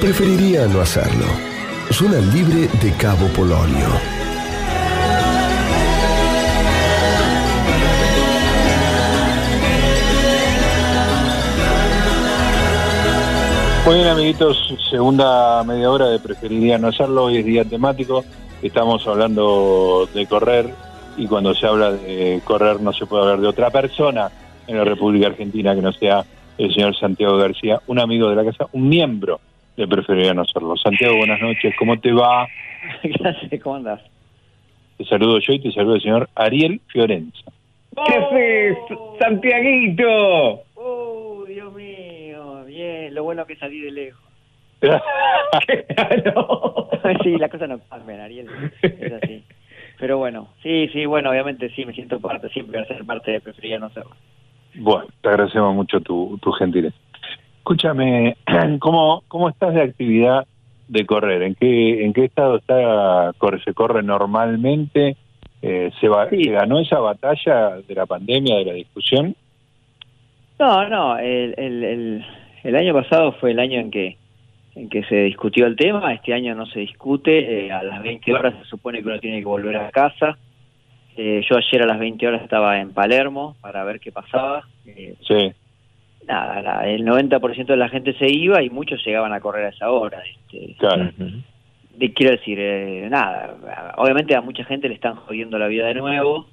preferiría no hacerlo. Zona libre de Cabo Polonio. Muy bien, amiguitos, segunda media hora de preferiría no hacerlo. Hoy es día temático. Estamos hablando de correr y cuando se habla de correr no se puede hablar de otra persona en la República Argentina que no sea el señor Santiago García, un amigo de la casa, un miembro de preferiría no hacerlo. Santiago, buenas noches, ¿cómo te va? Gracias, ¿cómo andás? Te saludo yo y te saludo el señor Ariel Fiorenza. ¿Qué haces, Santiaguito? Oh, Dios mío, bien, lo bueno que salí de lejos. no. sí, las cosas no cambian, Ariel, es así. Pero bueno, sí, sí, bueno, obviamente sí, me siento parte, siempre voy a ser parte de Preferiría no serlo. Bueno, te agradecemos mucho tu, tu gentileza. Escúchame, ¿cómo, ¿cómo estás de actividad de correr? ¿En qué, en qué estado está corre, se corre normalmente? Eh, ¿se, va, Sí. ¿Se ganó esa batalla de la pandemia, de la discusión? No, no, el, el, el, el año pasado fue el año en que en que se discutió el tema, este año no se discute, eh, a las 20 horas se supone que uno tiene que volver a casa. Eh, yo ayer a las 20 horas estaba en Palermo para ver qué pasaba. Eh, Sí, nada, la- el 90% de la gente se iba y muchos llegaban a correr a esa hora. Este, claro. de- quiero decir, eh, nada, obviamente a mucha gente le están jodiendo la vida de nuevo,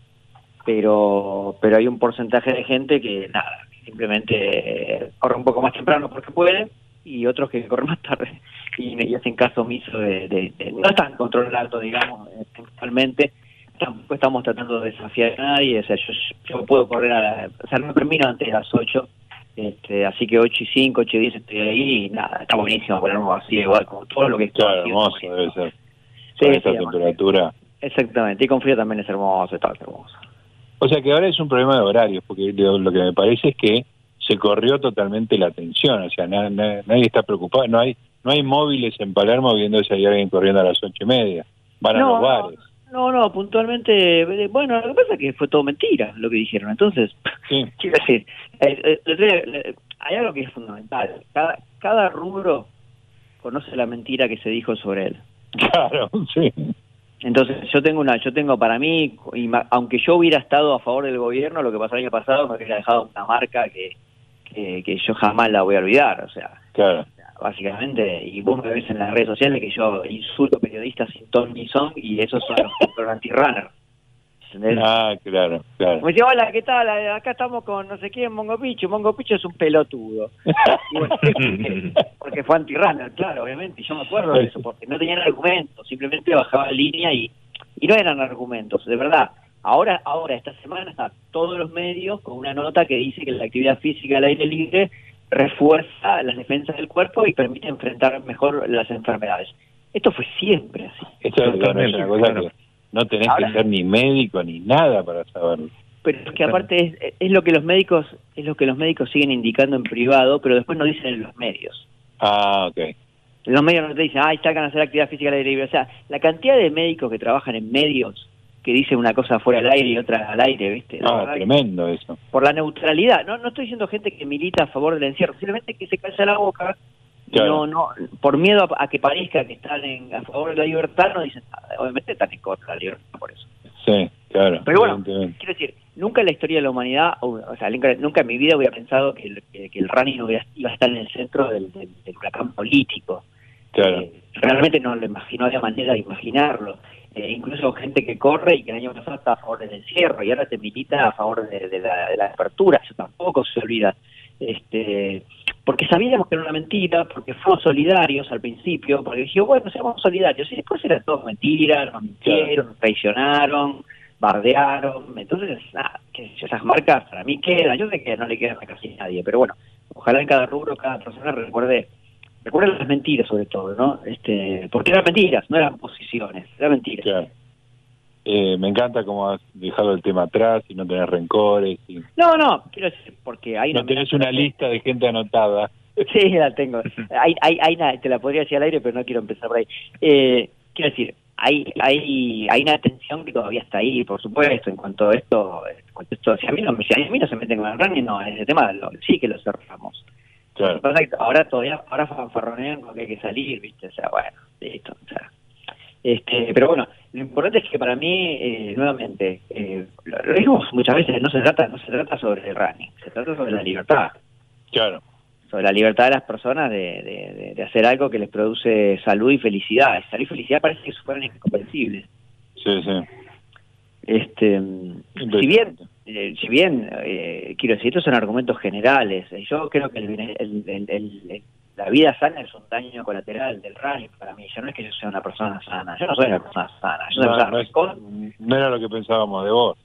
pero pero hay un porcentaje de gente que, nada, simplemente eh, corre un poco más temprano porque puede y otros que corren más tarde y, y hacen caso omiso de, de- de- no están controlando, digamos, eh, puntualmente. Tampoco estamos tratando de desafiar a nadie, o sea, yo, yo puedo correr a la, o sea, no termino antes de las 8, este, así que 8 y 5, 8 y 10 estoy ahí y nada, está buenísimo ponernos así, igual como todo lo que Claro, así, hermoso debe ser. Sí, Con sí, hermoso. temperatura. Exactamente, y con frío también es hermoso, está hermoso. O sea que ahora es un problema de horarios, porque lo, que me parece es que se corrió totalmente la atención, o sea, na- na- nadie está preocupado, no hay no hay móviles en Palermo viendo si hay alguien corriendo a las ocho y media, van a los bares. No, no, puntualmente, eh, bueno, lo que pasa es que fue todo mentira lo que dijeron, entonces, Sí, quiero decir, eh, eh, hay algo que es fundamental, cada, cada rubro conoce la mentira que se dijo sobre él. claro, sí. Entonces, yo tengo una, yo tengo para mí, aunque yo hubiera estado a favor del gobierno, lo que pasó el año pasado me hubiera dejado una marca que, que, que yo jamás la voy a olvidar, o sea, Claro, básicamente, y vos me ves en las redes sociales que yo insulto periodistas sin ton ni son, y esos son los, los anti-runner. ¿Entendés? ah, claro, claro. Me dice, hola, ¿qué tal? Acá estamos con no sé quién, Mongo Picho. Mongo Picho es un pelotudo. Bueno, porque, fue anti-runner, claro, obviamente. Y yo me acuerdo de eso, porque no tenían argumentos. Simplemente bajaba línea y, y no eran argumentos, de verdad. Ahora, ahora, esta semana, todos los medios con una nota que dice que la actividad física al aire libre refuerza las defensas del cuerpo y permite enfrentar mejor las enfermedades. Esto fue siempre así. Esto es, es una cosa que no tenés Ahora- que ser ni médico ni nada para saberlo. pero es que aparte es, es lo que los médicos es lo que los médicos siguen indicando en privado pero después no dicen en los medios Ah, ok. los medios no te dicen ay sacan a hacer actividad física al aire libre o sea la cantidad de médicos que trabajan en medios que dicen una cosa fuera al aire y otra al aire viste Ah, verdad que- tremendo eso. por la neutralidad no no estoy diciendo gente que milita a favor del encierro simplemente que se calla la boca Claro. no no por miedo a, a que parezca que están en, a favor de la libertad no dicen nada obviamente están en contra de la libertad por eso Sí, claro. Pero bueno, quiero decir, nunca en la historia de la humanidad, o, o sea, nunca, nunca en mi vida hubiera pensado que el, que, que el running hubiera- iba a estar en el centro del, del, del huracán político. Claro. Eh, realmente no lo imagino, no había manera de imaginarlo. Eh, incluso gente que corre y que el año pasado estaba a favor del encierro y ahora te milita a favor de, la, de la apertura, eso tampoco se olvida. Este, porque sabíamos que era una mentira, porque fuimos solidarios al principio, porque dijimos, bueno, seamos solidarios, y después era todo mentira, nos mintieron, nos traicionaron, bardearon, entonces, nada, que esas marcas para mí quedan, yo sé que no le quedan a casi nadie, pero bueno, ojalá en cada rubro, cada persona recuerde recuerden las mentiras sobre todo, ¿no? Este, porque eran mentiras, no eran posiciones, eran mentiras. Claro. Eh, me encanta cómo has dejado el tema atrás y no tenés rencores. Y No, no, quiero decir, porque hay no tenés una lista de gente anotada. Sí, la tengo. Hay, hay, hay una- te la podría decir al aire, pero no quiero empezar por ahí. Eh, quiero decir, hay, hay, hay una tensión que todavía está ahí, por supuesto, en cuanto a esto, en cuanto a esto si a mí no, si a mí no se meten con el running, no, ese tema lo- sí que lo cerramos. Claro. Ahora todavía, ahora fanfarronean con que hay que salir, ¿viste? O sea, bueno, listo. O sea, este, pero bueno, lo importante es que para mí, eh, nuevamente, eh, lo, lo dijimos muchas veces, no se trata no se trata sobre el running, se trata sobre la libertad. Claro. Sobre la libertad de las personas de, de, de- de hacer algo que les produce salud y felicidad. Salud y felicidad parece que fueran incomprensibles. Sí, sí. Este, si bien, eh, si bien eh, quiero decir, estos son argumentos generales. eh, Yo creo que el, el- la vida sana es un daño colateral del running para mí. Yo no es que yo sea una persona sana. Yo no soy una persona sana. Yo soy una No, persona no es- recon- no era lo que pensábamos de vos.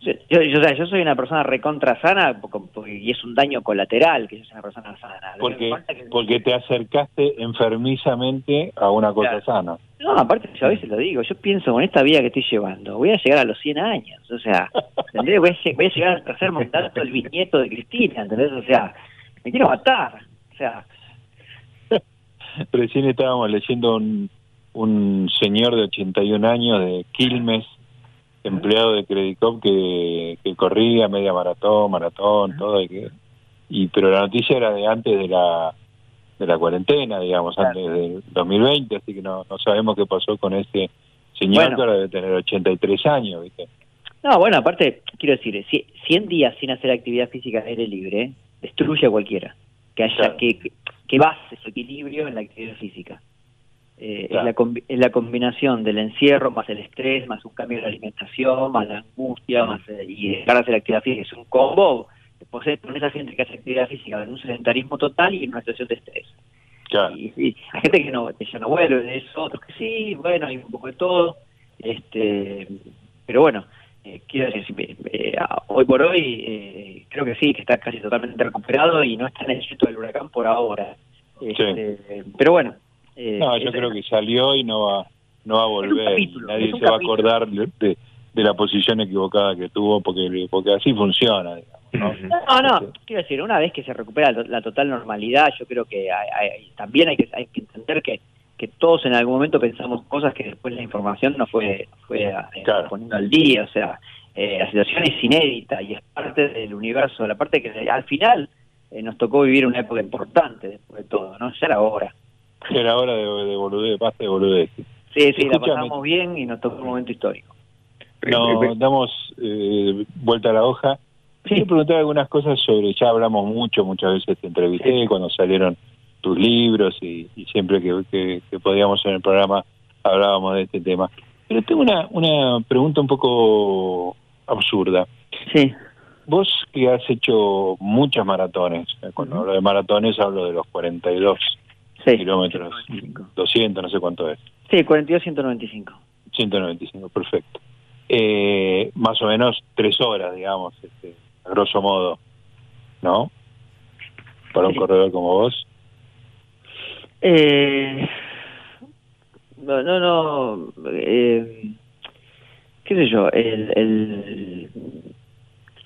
Yo, yo- yo- soy una persona recontra sana y es un daño colateral que yo sea una persona sana. Lo Porque, que- porque te acercaste enfermizamente a una cosa Claro. sana. No, aparte yo a veces lo digo, yo pienso con esta vida que estoy llevando, voy a llegar a los 100 años, o sea, ¿entendés? Voy a, voy a llegar al tercer mandato del bisnieto de Cristina, ¿entendés? O sea, me quiero matar, o sea, Recién estábamos leyendo un, un señor de 81 años de Quilmes, empleado de Credicop, que, que corría media maratón, maratón, todo. Y, que, y Pero la noticia era de antes de la de la cuarentena, digamos, Claro. antes del 2020, así que no, no sabemos qué pasó con ese señor Bueno. que ahora debe tener 83 años, ¿viste? no, bueno, aparte, quiero decir, si- 100 días sin hacer actividad física al aire libre, destruye a cualquiera, que haya, Claro. que, que base su equilibrio en la actividad física. Eh, Claro. es, la es la combinación del encierro, más el estrés, más un cambio de la alimentación, más la angustia, más eh, y dejar de hacer actividad física. Es un combo. Después pones a gente que hace actividad física en un sedentarismo total y en una situación de estrés. Claro. Y, y hay gente que no, que ya no vuelve de eso, otros que sí, bueno, hay un poco de todo. este Pero bueno, eh, quiero decir, eh, hoy por hoy eh, creo que sí, que está casi totalmente recuperado y no está en el sitio del huracán por ahora. Este, Pero bueno. Eh, No, yo creo que salió y no va no va a volver. capítulo, Nadie se va a acordar de, de- de la posición equivocada que tuvo porque porque así funciona, digamos. ¿no? No, no, Este, quiero decir, una vez que se recupera la, total normalidad, yo creo que hay- hay- también hay que, hay que entender que, que todos en algún momento pensamos cosas que después la información no fue, fue eh, Claro. poniendo al día, o sea, eh, la situación es inédita y es parte del universo, la parte que al final eh, nos tocó vivir una época importante después de todo, ¿no? Ya era hora. Era hora de, de boludez, basta de boludez. Sí, sí, la pasamos bien y nos tocó un momento histórico. No, damos eh, vuelta a la hoja. Quiero preguntar algunas cosas sobre, ya hablamos mucho, muchas veces te entrevisté Sí. cuando salieron tus libros y, y siempre que, que, que podíamos en el programa hablábamos de este tema. Pero tengo una, una pregunta un poco absurda. Sí, Vos que has hecho muchas maratones, eh, cuando hablo de maratones hablo de los 42 sí. kilómetros, 200, no sé cuánto es, Sí, 42, 195. 195, perfecto. Eh, más o menos tres horas, digamos, este, a grosso modo, ¿no? Para un Sí. corredor como vos. Eh, no, no, no. Eh, ¿Qué sé yo? El, el,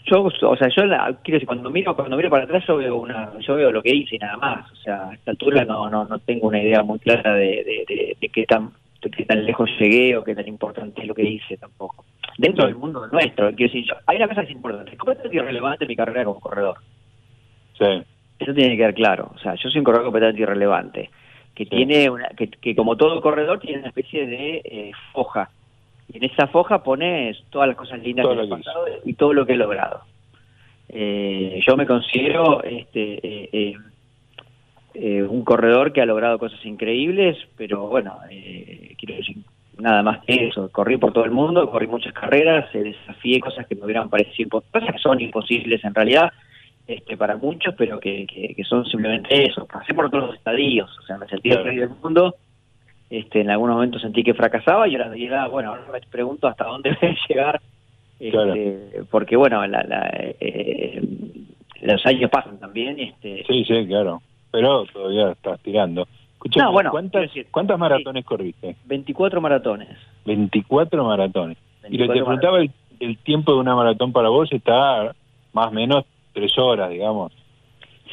yo, o sea, yo la- quiero decir, cuando miro, cuando miro para atrás, yo veo una, yo veo lo que hice y nada más. O sea, a esta altura no, no, no tengo una idea muy clara de, de, de, de qué tan, de qué tan lejos llegué o qué tan importante es lo que hice tampoco. Dentro del mundo nuestro, quiero decir, yo, hay una cosa que es importante. Es completamente irrelevante mi carrera como corredor. Sí, Eso tiene que quedar claro. O sea, yo soy un corredor completamente irrelevante, que Sí. tiene una, que, que como todo corredor tiene una especie de eh, foja. Y en esa foja pones todas las cosas lindas que he pasado y todo lo que he logrado. Eh, yo me considero este eh, eh, eh, un corredor que ha logrado cosas increíbles, pero bueno, eh, quiero decir, nada más que eso. Corrí por todo el mundo, corrí muchas carreras, desafié cosas que me hubieran parecido cosas que son imposibles en realidad este, para muchos, pero que, que, que son simplemente eso. Pasé por todos los estadios, o sea, me sentí el rey del mundo. Este, en algún momento sentí que fracasaba y ahora, y ahora, bueno, ahora me pregunto hasta dónde voy a llegar, este, Claro. porque bueno, la, la, eh, los años pasan también. Este, sí, sí, claro. Pero todavía estás tirando. Escuchame, No, bueno, ¿cuántas, decir, ¿cuántas maratones corriste? 24 maratones. 24 maratones. Y lo que te 24 preguntaba, el, el tiempo de una maratón para vos está más o menos tres horas, digamos.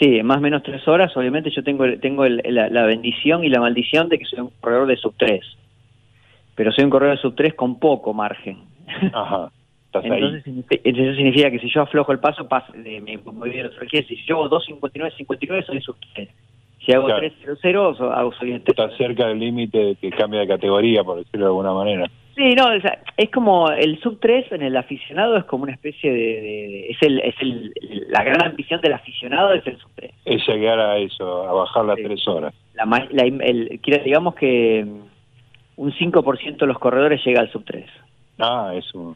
Sí, más o menos tres horas. Obviamente yo tengo, tengo el- la, la bendición y la maldición de que soy un corredor de sub 3. Pero soy un corredor de sub 3 con poco margen. Ajá. entonces. Eso significa que si yo aflojo el paso, paso de, me voy bien Si yo hago 2.59, 59, soy sub 3. Si hago Claro. 3.00, hago soy en 3. Estás cerca del límite de que cambia de categoría, por decirlo de alguna manera. Sí, no, o sea, es como el sub 3 en el aficionado es como una especie de, es el es el la gran ambición del aficionado es el sub 3. Es llegar a eso, a bajar las Sí. tres horas. La, la- el, digamos que mm, un 5% de los corredores llega al sub 3. Ah, es un,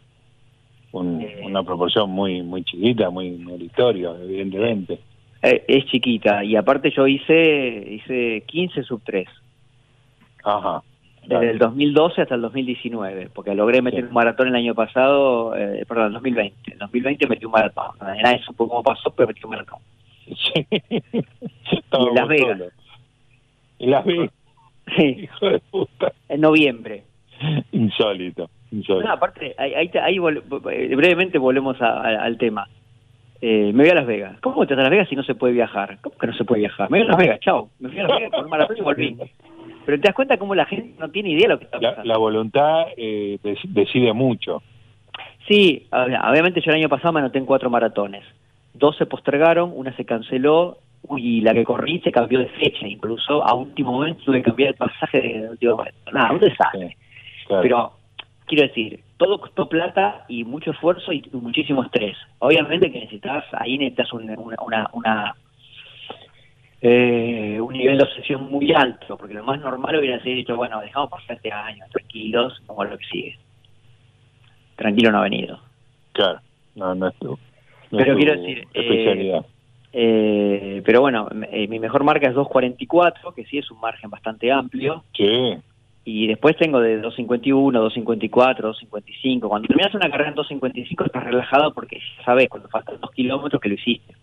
un- Eh. una proporción muy muy chiquita, muy meritoria, evidentemente. Eh, es chiquita y aparte yo hice hice 15 sub 3 Ajá. Desde el 2012 hasta el 2019, porque logré meter Sí. un maratón el año pasado, eh, perdón, el 2020. En 2020 metí un maratón. Nadie supo cómo pasó, pero metí un maratón. Sí. Y en Las Vegas. En Las Vegas, Sí, hijo de puta. en noviembre. Insólito, insólito. No, aparte, ahí, ahí, ahí vol- eh, brevemente volvemos a- a- al tema. Eh, me voy a Las Vegas. ¿Cómo te vas a Las Vegas si no se puede viajar? ¿Cómo que no se puede viajar? Me voy a Las Vegas, chao. Me fui a Las Vegas con un maratón y volví. Pero te das cuenta cómo la gente no tiene idea de lo que está pasando. la voluntad eh, dec- decide mucho. Sí, ob- obviamente yo el año pasado me anoté en cuatro maratones. Dos se postergaron, una se canceló y la que corrí se cambió de fecha. Incluso a último momento tuve que cambiar el pasaje de último momento. Nada, un desastre. Sí, claro. Pero quiero decir, todo costó plata y mucho esfuerzo y muchísimo estrés. Obviamente que necesitas, ahí necesitas un- una, una, una, eh, un nivel de obsesión muy alto, porque lo más normal hubiera sido dicho, bueno, dejamos pasar este año, tranquilos, como lo que sigue. Tranquilo no ha venido. Claro, no, no es tu, no Pero es tu quiero decir, eh, especialidad. Eh, pero bueno, eh, mi mejor marca es 2.44, que sí es un margen bastante amplio. sí, Y después tengo de 251, 254, 255. Cuando terminas una carrera en 255 estás relajado porque ya sabes cuando faltan dos kilómetros que lo hiciste.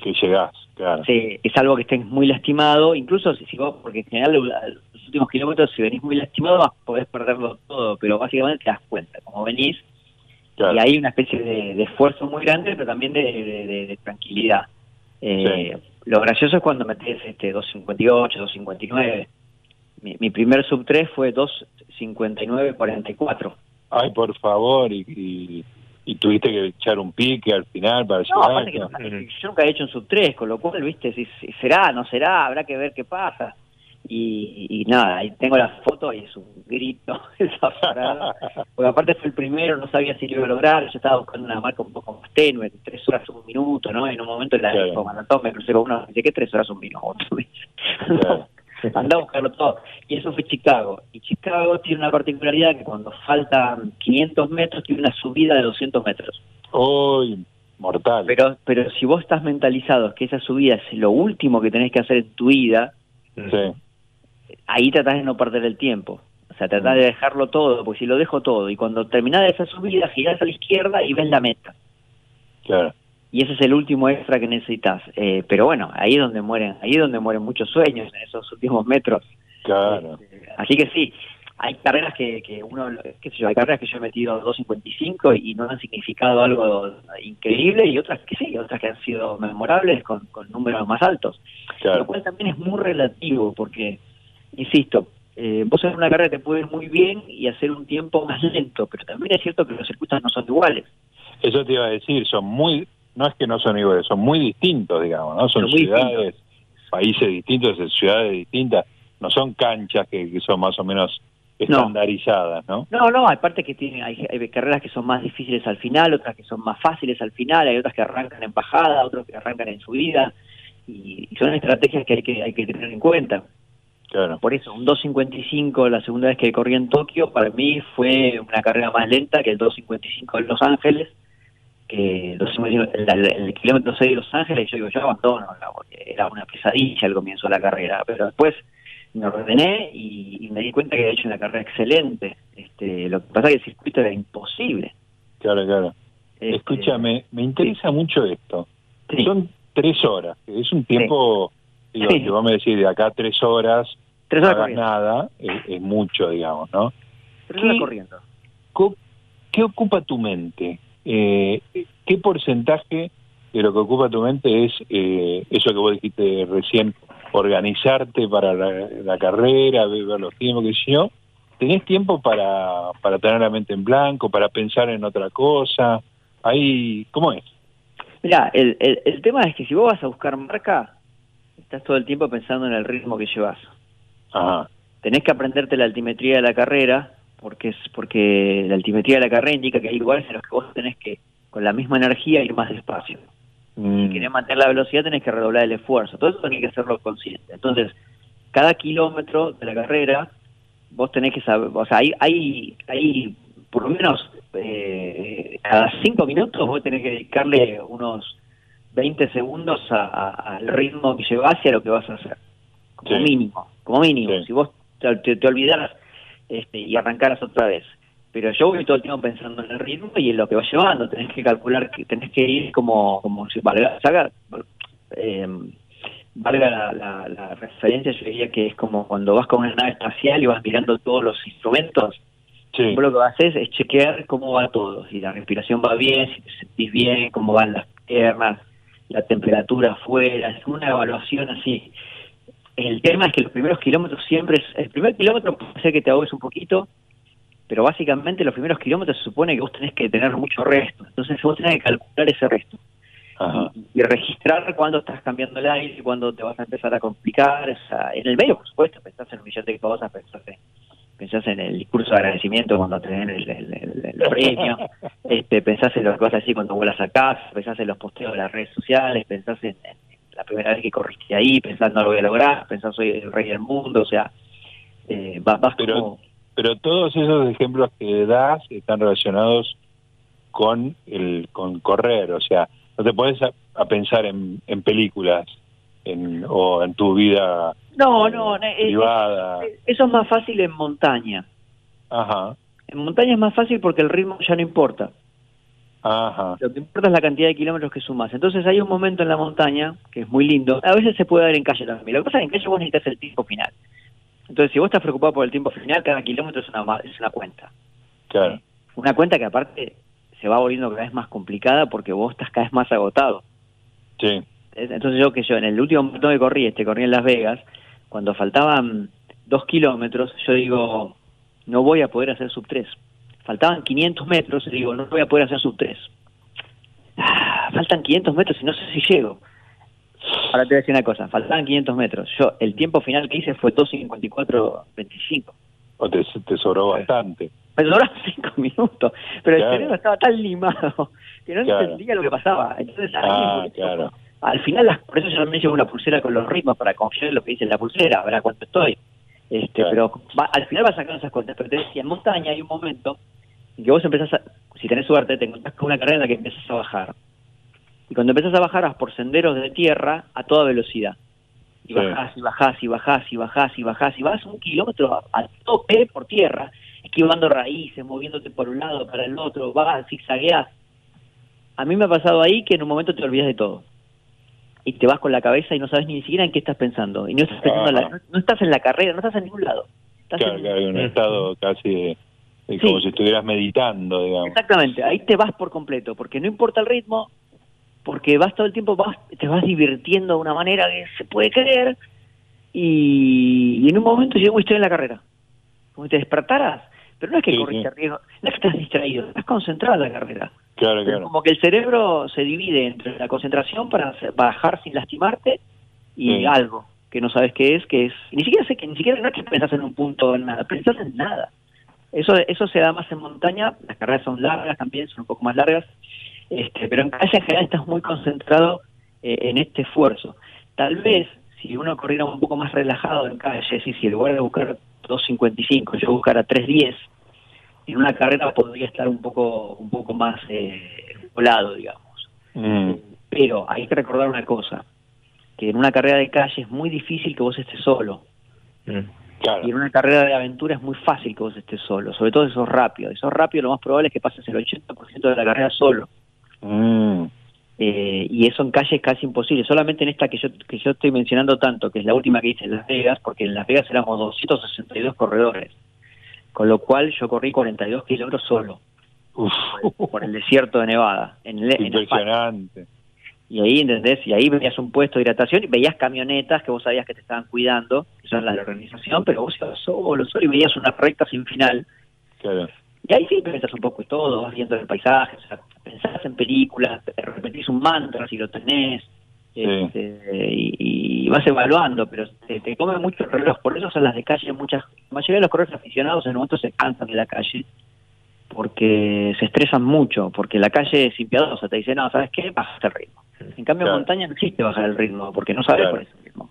Que llegás, claro. Sí, es algo que estés muy lastimado, incluso si, si vos, porque en general lo- los últimos kilómetros si venís muy lastimado vas- podés perderlo todo, pero básicamente te das cuenta, como venís, claro. y hay una especie de, de esfuerzo muy grande, pero también de, de- de- tranquilidad. Eh, Lo gracioso es cuando metes este 258, 259. Mi, mi primer sub 3 fue 259.44. Ay, por favor, y, y, y tuviste que echar un pique al final para No, llegar. aparte que no- yo nunca he hecho un sub 3, con lo cual, viste, si, si será, no será, habrá que ver qué pasa. Y, y nada, ahí tengo la foto y es un grito esa parada. Porque aparte fue el primero, no sabía si lo iba a lograr, yo estaba buscando una marca un poco más tenue, tres horas un minuto, ¿no? En un momento en la Claro. Maratón me crucé con uno, dice, ¿qué tres horas un minuto? Claro. Andá a buscarlo todo. Y eso fue Chicago. Y Chicago tiene una particularidad que cuando faltan 500 metros tiene una subida de 200 metros. Uy, mortal. Pero, pero si vos estás mentalizado que esa subida es lo último que tenés que hacer en tu vida, sí, ahí tratás de no perder el tiempo. O sea, tratás de dejarlo todo, porque si lo dejo todo y cuando terminás esa subida girás a la izquierda y ves la meta. claro. Y ese es el último extra que necesitas. Eh, pero bueno, ahí es donde mueren, ahí es donde mueren muchos sueños en esos últimos metros. Claro. Eh, Así que sí, hay carreras que, que uno, qué sé yo, hay carreras que yo he metido 2.55 y no han significado algo increíble y otras que sí, otras que han sido memorables con, con números más altos. Claro. Lo cual también es muy relativo porque, insisto, eh, vos en una carrera te puede ir muy bien y hacer un tiempo más lento, pero también es cierto que los circuitos no son iguales. Eso te iba a decir, son muy, no es que no son iguales, son muy distintos, digamos, ¿no? Son ciudades, países distintos, ciudades distintas, no son canchas que, que son más o menos estandarizadas, ¿no? No, no, hay partes que tienen, hay, hay carreras que son más difíciles al final, otras que son más fáciles al final, hay otras que arrancan en bajada, otras que arrancan en subida, y, y son estrategias que hay que hay que tener en cuenta. Claro. Por eso, un 2.55 la segunda vez que corrí en Tokio, para mí fue una carrera más lenta que el 2.55 en Los Ángeles, que el, 2.55 el- el kilómetro 6 de Los Ángeles, yo digo, yo abandono, ¿no? porque era una pesadilla al comienzo de la carrera, pero después me ordené y, y me di cuenta que había hecho una carrera excelente. Este, lo que pasa es que el circuito era imposible. Claro, claro. Este, Escúchame, me interesa mucho esto. sí. Son tres horas, que es un tiempo, digo, Sí. que vos me decís de acá tres horas, tres no horas nada, es, es mucho, digamos, ¿no? Tres horas ¿Qué? corriendo. Co- ¿Qué ocupa tu mente? Eh, ¿Qué porcentaje de lo que ocupa tu mente es eh, eso que vos dijiste recién, organizarte para la, la carrera, ver los tiempos, que yo? ¿tenés tiempo para, para tener la mente en blanco, para pensar en otra cosa? Ahí, ¿Cómo es? Mira, el, el, el tema es que si vos vas a buscar marca, estás todo el tiempo pensando en el ritmo que llevas. Ajá. Tenés que aprenderte la altimetría de la carrera, porque es porque la altimetría de la carrera indica que hay lugares en los que vos tenés que, con la misma energía, ir más despacio. Mm, Si querés mantener la velocidad, tenés que redoblar el esfuerzo. Todo eso tenés que hacerlo consciente. Entonces, cada kilómetro de la carrera, vos tenés que saber, o sea, hay, hay, hay por lo menos eh, cada cinco minutos vos tenés que dedicarle unos 20 segundos a- a- al ritmo que llevas y a lo que vas a hacer. Como Sí. mínimo, como mínimo. Sí. Si vos te, te, te olvidaras este, y arrancaras otra vez. Pero yo voy todo el tiempo pensando en el ritmo y en lo que vas llevando. Tenés que calcular, que tenés que ir como, como si valga, saca, eh, valga la, la- la referencia, yo diría que es como cuando vas con una nave espacial y vas mirando todos los instrumentos. sí. Lo que haces es chequear cómo va todo, si la respiración va bien, si te sentís bien, cómo van las piernas, la temperatura afuera, es una evaluación así. El tema es que los primeros kilómetros siempre es, el primer kilómetro puede ser que te ahogues un poquito, pero básicamente los primeros kilómetros se supone que vos tenés que tener mucho resto, entonces vos tenés que calcular ese resto Ajá. y, y registrar cuándo estás cambiando el aire, cuándo te vas a empezar a complicar. o sea, en el medio, por supuesto, pensás en un millón de cosas, pensás en, pensás en el discurso de agradecimiento cuando te den el, el, el- el premio, este, pensás en lo que vas a decir cuando vuelas a casa, pensás en los posteos de las redes sociales, pensás en, en la primera vez que corriste ahí, pensás no lo voy a lograr, pensás soy el rey del mundo, o sea, eh, vas, vas Pero- como... Pero todos esos ejemplos que das están relacionados con el con correr, o sea, no te puedes a, a pensar en, en películas en, o en tu vida No, eh, no, privada. es- eso es más fácil en montaña. Ajá, En montaña es más fácil porque el ritmo ya no importa. Ajá, Lo que importa es la cantidad de kilómetros que sumas. Entonces hay un momento en la montaña que es muy lindo. A veces se puede dar en calle también. Lo que pasa es que en calle vos necesitas el tiempo final. Entonces, si vos estás preocupado por el tiempo final, cada kilómetro es una, es una cuenta. claro. Una cuenta que aparte se va volviendo cada vez más complicada porque vos estás cada vez más agotado. Sí, Es- Entonces yo que yo en el último maratón que corrí, este corrí en Las Vegas, cuando faltaban dos kilómetros, yo digo, no voy a poder hacer sub 3. Faltaban 500 metros, y digo, no voy a poder hacer sub 3. Ah, faltan 500 metros y no sé si llego. Ahora te voy a decir una cosa, faltaban 500 metros. Yo, el tiempo final que hice fue 2.54.25. o te, te sobró bastante. Me duraron 5 minutos, pero Claro. el cerebro estaba tan limado que no Claro. entendía lo que pasaba. Entonces, ahí Ah, claro. al final por eso yo también llevo una pulsera con los ritmos para confiar en lo que dice la pulsera, verá cuánto estoy. Este, Claro. pero va- al final vas sacando esas cuentas, pero te decía, en montaña hay un momento en que vos empezás a, si tenés suerte, te encontrás con una carrera en la que empezás a bajar. Y cuando empezás a bajar vas por senderos de tierra a toda velocidad. Y Sí. bajás y bajás y bajás y bajás y bajás y vas un kilómetro a, a tope por tierra, esquivando raíces, moviéndote por un lado para el otro, vas, zigzagueás. A mí me ha pasado ahí que en un momento te olvidas de todo. Y te vas con la cabeza y no sabes ni siquiera en qué estás pensando. Y no estás, pensando en la- Ajá. no, no estás en la carrera, no estás en ningún lado. Estás Claro, en- claro, un estado casi de, de Sí. como si estuvieras meditando, digamos. Exactamente, ahí te vas por completo, porque no importa el ritmo, porque vas todo el tiempo, vas, te vas divirtiendo de una manera que se puede creer, y, y en un momento llego y estoy en la carrera. Como si te despertaras, pero no es que Sí, corriste sí. riesgo, no es que estás distraído, estás concentrado en la carrera. Claro, claro. como que el cerebro se divide entre la concentración para bajar sin lastimarte y algo que no sabes qué es, que es, ni siquiera sé que ni siquiera no es que pensás en un punto en nada, pensás en nada. Eso, eso se da más en montaña, las carreras son largas también, son un poco más largas, este, pero en calle en general estás muy concentrado eh, en este esfuerzo. Tal vez si uno corriera un poco más relajado en calle, si, si en lugar de buscar 2.55 yo buscara 3.10, en una carrera podría estar un poco un poco más eh, volado, digamos. Mm, Pero hay que recordar una cosa, que en una carrera de calle es muy difícil que vos estés solo. claro. Y en una carrera de aventura es muy fácil que vos estés solo, sobre todo si sos rápido. Si sos rápido, lo más probable es que pases el 80% de la carrera solo. Mm, Eh, y eso en calle es casi imposible. Solamente en esta que yo, que yo estoy mencionando tanto, que es la última que hice en Las Vegas, porque en Las Vegas éramos 262 corredores. Con lo cual yo corrí 42 kilómetros solo, uf, por el desierto de Nevada. En, el- en impresionante. y ahí, ¿entendés? Y ahí veías un puesto de hidratación y veías camionetas que vos sabías que te estaban cuidando, que son las de la organización, pero vos ibas solo, solo y veías una recta sin final. Claro. Y ahí sí pensás un poco de todo, vas viendo el paisaje, o sea, pensás en películas, repetís un mantra si lo tenés, este, y, vas evaluando, pero te, te, come mucho el reloj. Por eso son las de calle, muchas, la mayoría de los corredores aficionados en el momento se cansan de la calle, porque se estresan mucho, porque la calle es impiadosa, te dice, no, ¿sabes qué? Bajaste el ritmo. En cambio, en montaña no existe bajar el ritmo, porque no sabes cuál es el ritmo.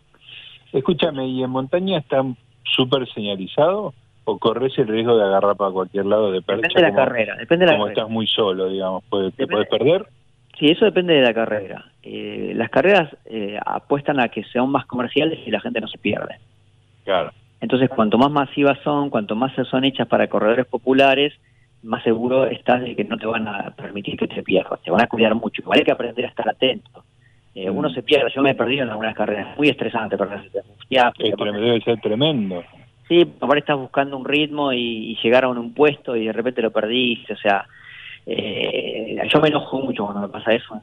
Escúchame, ¿y en montaña está súper señalizado? ¿O corres el riesgo de agarrar para cualquier lado de percha? Depende de la carrera, depende de la como estás muy solo, digamos, ¿te puedes perder? Sí, eso depende de la carrera. Eh, las carreras eh, apuestan a que sean más comerciales y la gente no se pierde. Claro. Entonces, cuanto más masivas son, cuanto más son hechas para corredores populares, más seguro estás de que no te van a permitir que te pierdas, te van a cuidar mucho. Igual hay que aprender a estar atento. Eh, uno se pierde, yo me he perdido en algunas carreras, muy estresante perderse. Ya, debe ser tremendo. Sí, ahora estás buscando un ritmo y, llegar a un, puesto y de repente lo perdiste, o sea, eh, yo me enojo mucho cuando me pasa eso.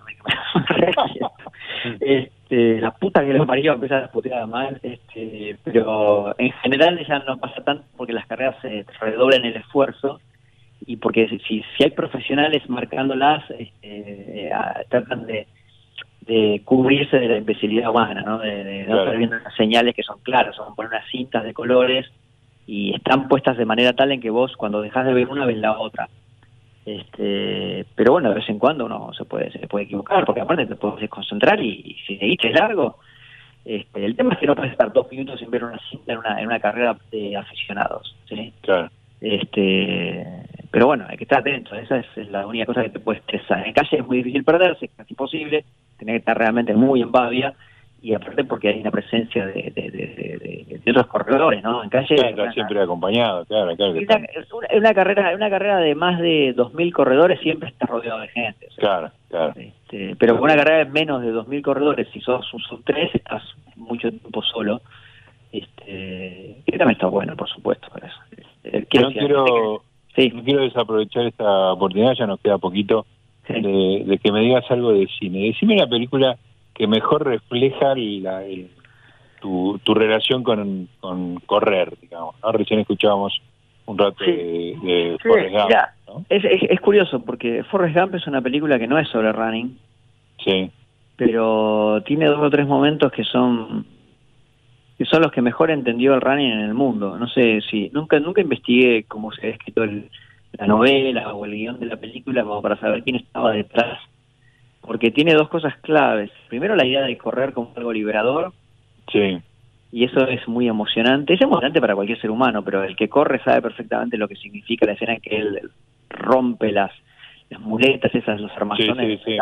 este, la puta que lo parió empezar a putear mal, este, pero en general ya no pasa tanto porque las carreras se redoblan el esfuerzo y porque si, si hay profesionales marcándolas, este, tratan de, de cubrirse de la imbecilidad humana, ¿no? De, no estar viendo las señales que son claras, son poner unas cintas de colores y están puestas de manera tal en que vos cuando dejas de ver una ves la otra. Este, pero bueno, de vez en cuando uno se puede se puede equivocar, porque aparte te puedes concentrar y, si seguiste largo, este, el tema es que no puedes estar dos minutos sin ver una cinta en una, en una carrera de aficionados, ¿sí? Claro. Este, pero bueno, hay que estar atento, esa es la única cosa que te puede estresar. En calle es muy difícil perderse, es casi imposible, tener que estar realmente muy en babia, y aparte porque hay una presencia de, de, otros corredores, ¿no? En calle... siempre acompañado, claro, claro. una, una, carrera una carrera de más de 2.000 corredores siempre está rodeado de gente. claro, claro. Este, pero una carrera de menos de 2.000 corredores, si sos un sub 3, estás mucho tiempo solo. Este, que también está bueno, por supuesto. Para eso. Este, no quiero no quiero desaprovechar esta oportunidad, ya nos queda poquito, de, que me digas algo de cine. Decime la película que mejor refleja la, tu, tu relación con, con correr, digamos. Recién escuchábamos un rato de, de Forrest Gump. es, es, curioso porque Forrest Gump es una película que no es sobre running. Sí. Pero tiene dos o tres momentos que son que son los que mejor entendió el running en el mundo. No sé si nunca nunca investigué cómo se ha escrito la novela o el guion de la película como para saber quién estaba detrás, porque tiene dos cosas claves. Primero la idea de correr como algo liberador. Sí. Y eso es muy emocionante. Es emocionante para cualquier ser humano, pero el que corre sabe perfectamente lo que significa la escena en que él rompe las, las muletas, esas, los armazones. Sí,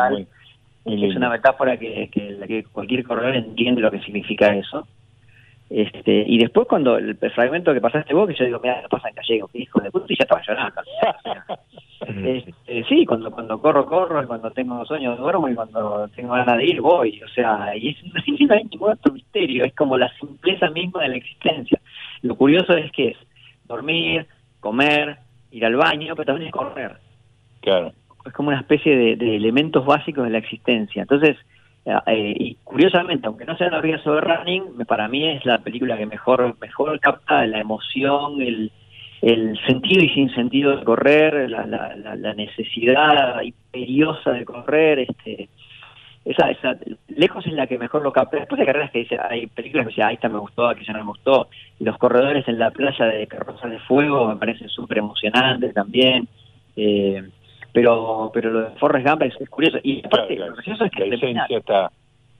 es una metáfora que, que cualquier corredor entiende lo que significa eso. Este, y después cuando el, fragmento que pasaste vos, que yo digo, mira, pasa en gallego, que hijo de puta, y ya estaba llorando. sí, cuando cuando corro, corro, y cuando tengo sueños duermo, y cuando tengo ganas de ir, voy. O sea, y es, no hay ningún otro misterio, es como la simpleza misma de la existencia. Lo curioso es que es dormir, comer, ir al baño, pero también es correr. Claro. Es como una especie de, de elementos básicos de la existencia. Entonces, eh, y curiosamente, aunque no sea una película sobre running, para mí es la película que mejor mejor capta la emoción, el, el sentido y sin sentido de correr, la, la, la necesidad imperiosa de correr, este esa, esa lejos es la que mejor lo capta. Después de carreras que dice, hay películas que dicen, ahí esta me gustó, aquí ya no me gustó. Los corredores en la playa de Carrozas de Fuego me parecen súper emocionantes también. Eh, pero pero lo de Forrest Gump es, curioso y aparte lo gracioso es que termina,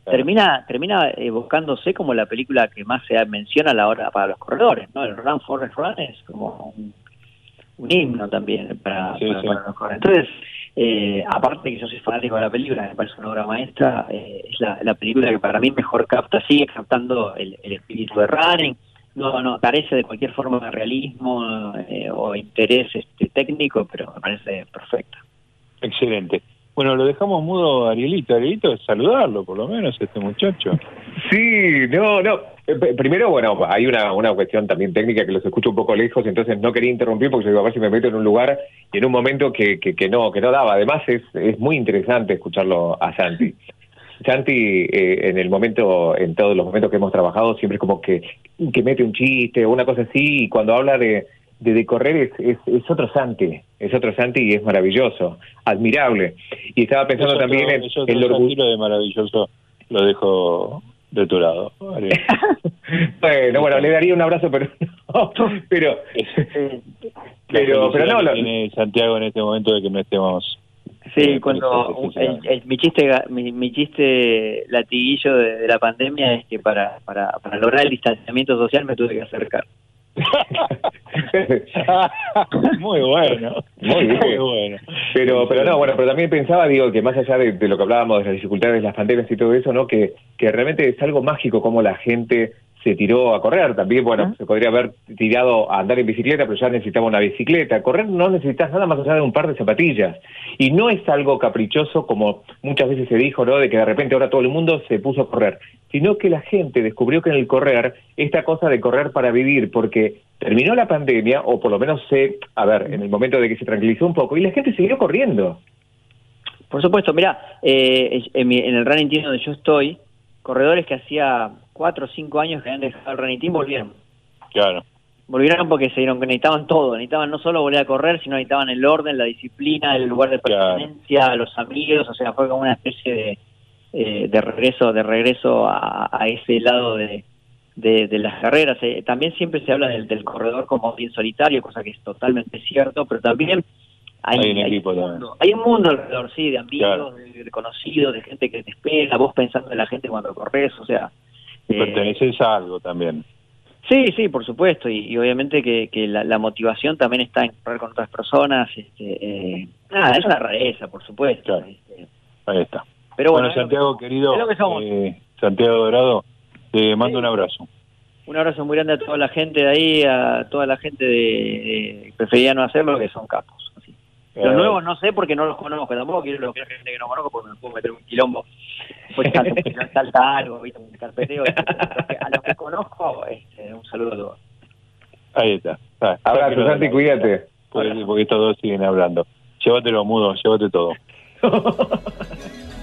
termina termina evocándose como la película que más se menciona a la hora para los corredores no el Run Forrest Run es como un, himno también para, los corredores entonces eh, aparte que yo soy fanático de la película me parece una obra maestra eh, es la, la, película que para mí mejor capta sigue captando el, el espíritu de running no, no, carece de cualquier forma de realismo eh, o interés este, técnico, pero me parece perfecta. Excelente. Bueno, lo dejamos mudo Arielito. Arielito, saludarlo, por lo menos, este muchacho. Sí, no, no. Eh, primero, bueno, hay una, una cuestión también técnica que los escucho un poco lejos, entonces no quería interrumpir porque yo a ver si me meto en un lugar y en un momento que, que, que no, que no daba. Además, es, es muy interesante escucharlo a Santi. Santi, eh, en el momento, en todos los momentos que hemos trabajado, siempre es como que, que mete un chiste o una cosa así, y cuando habla de, de, correr es, es, es, otro Santi, es otro Santi y es maravilloso, admirable. Y estaba pensando también en, el orgullo de maravilloso, lo dejo de tu lado. bueno, bueno, le daría un abrazo, pero no, pero, pero, pero no. Lo... Tiene Santiago en este momento de que no estemos Sí, eh, cuando mi chiste mi, chiste latiguillo de, la pandemia es que para, para, para lograr el distanciamiento social me tuve que acercar. muy bueno, muy, bueno. Pero, pero no, bueno, pero también pensaba, digo, que más allá de, de, lo que hablábamos de las dificultades de las pandemias y todo eso, ¿no? Que, que realmente es algo mágico como la gente se tiró a correr. También, bueno, se podría haber tirado a andar en bicicleta, pero ya necesitaba una bicicleta. Correr no necesitas nada más allá de un par de zapatillas. Y no es algo caprichoso, como muchas veces se dijo, ¿no? De que de repente ahora todo el mundo se puso a correr. Sino que la gente descubrió que en el correr, esta cosa de correr para vivir, porque terminó la pandemia, o por lo menos se, a ver, en el momento de que se tranquilizó un poco, y la gente siguió corriendo. Por supuesto, mira, eh, en, el running team donde yo estoy, corredores que hacía cuatro o cinco años que habían dejado el team volvieron. Claro. Volvieron porque se dieron que necesitaban todo, necesitaban no solo volver a correr, sino necesitaban el orden, la disciplina, el lugar de pertenencia, los amigos, o sea, fue como una especie de, eh, de regreso, de regreso a, ese lado de, de, las carreras. Eh, también siempre se habla del, del corredor como bien solitario, cosa que es totalmente cierto, pero también hay, un equipo mundo, hay un mundo alrededor, sí, de amigos, de, conocidos, de gente que te espera, vos pensando en la gente cuando corres, o sea... Eh, Perteneces a algo también. Sí, sí, por supuesto, y, obviamente que, que la, motivación también está en correr con otras personas. Este, eh, nada, es una rareza, por supuesto. Este. Ahí está. Pero bueno, Santiago, querido, eh, Santiago Dorado, te mando un abrazo. Un abrazo muy grande a toda la gente de ahí, a toda la gente de, preferiría no hacerlo, que son capos. Los nuevos no sé porque no los conozco, tampoco quiero los que gente que no conozco porque me puedo meter un quilombo. Pues salta, salta algo, ¿viste? un carpeteo. A los que conozco, este, un saludo a todos. Ahí está. Ah, Abrazo, Santi, cuídate. Porque, porque estos dos siguen hablando. Llévatelo mudo, llévate todo.